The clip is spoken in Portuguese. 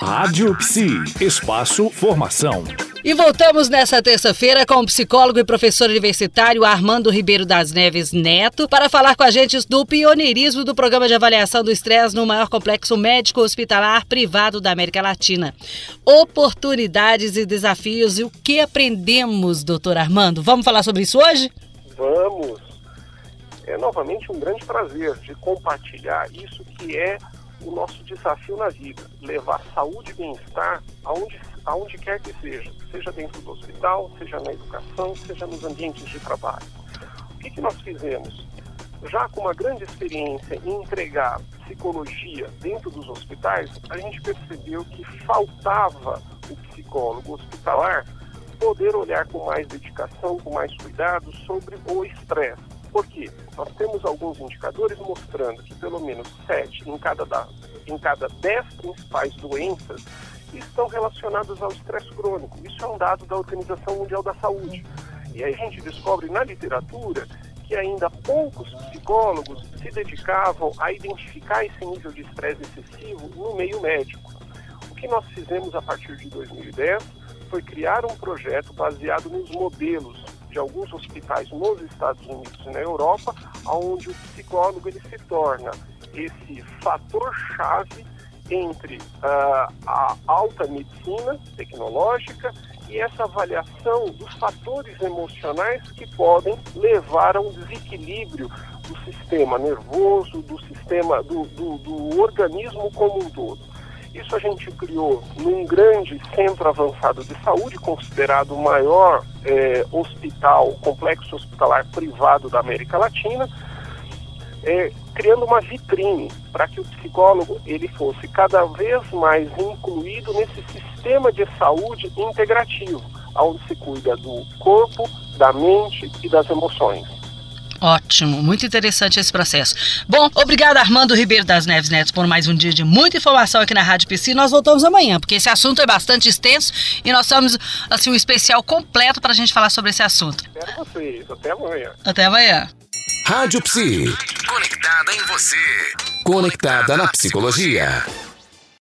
Rádio Psi, espaço formação. E voltamos nessa terça-feira com o psicólogo e professor universitário Armando Ribeiro das Neves Neto para falar com a gente do pioneirismo do programa de avaliação do estresse no maior complexo médico hospitalar privado da América Latina. Oportunidades e desafios e o que aprendemos, doutor Armando? Vamos falar sobre isso hoje? Vamos. É novamente um grande prazer de compartilhar isso que é o nosso desafio na vida, levar saúde e bem-estar aonde, aonde quer que seja, seja dentro do hospital, seja na educação, seja nos ambientes de trabalho. O que, que nós fizemos? Já com uma grande experiência em entregar psicologia dentro dos hospitais, a gente percebeu que faltava o psicólogo hospitalar poder olhar com mais dedicação, com mais cuidado sobre o estresse por quê? Nós temos alguns indicadores mostrando que pelo menos 7 em cada, da, em cada 10 principais doenças estão relacionadas ao estresse crônico. Isso é um dado da Organização Mundial da Saúde. E aí a gente descobre na literatura que ainda poucos psicólogos se dedicavam a identificar esse nível de estresse excessivo no meio médico. O que nós fizemos a partir de 2010 foi criar um projeto baseado nos modelos de alguns hospitais nos Estados Unidos e na Europa, onde o psicólogo ele se torna esse fator-chave entre uh, a alta medicina tecnológica e essa avaliação dos fatores emocionais que podem levar a um desequilíbrio do sistema nervoso, do sistema do, do, do organismo como um todo. Isso a gente criou num grande centro avançado de saúde, considerado o maior é, hospital, complexo hospitalar privado da América Latina, é, criando uma vitrine para que o psicólogo ele fosse cada vez mais incluído nesse sistema de saúde integrativo, onde se cuida do corpo, da mente e das emoções. Ótimo, muito interessante esse processo. Bom, obrigada Armando Ribeiro das Neves Neto por mais um dia de muita informação aqui na Rádio PC. Nós voltamos amanhã, porque esse assunto é bastante extenso e nós temos assim um especial completo para a gente falar sobre esse assunto. Espero vocês. Até amanhã. Até amanhã. Rádio Psi. Conectada em você. Conectada na psicologia.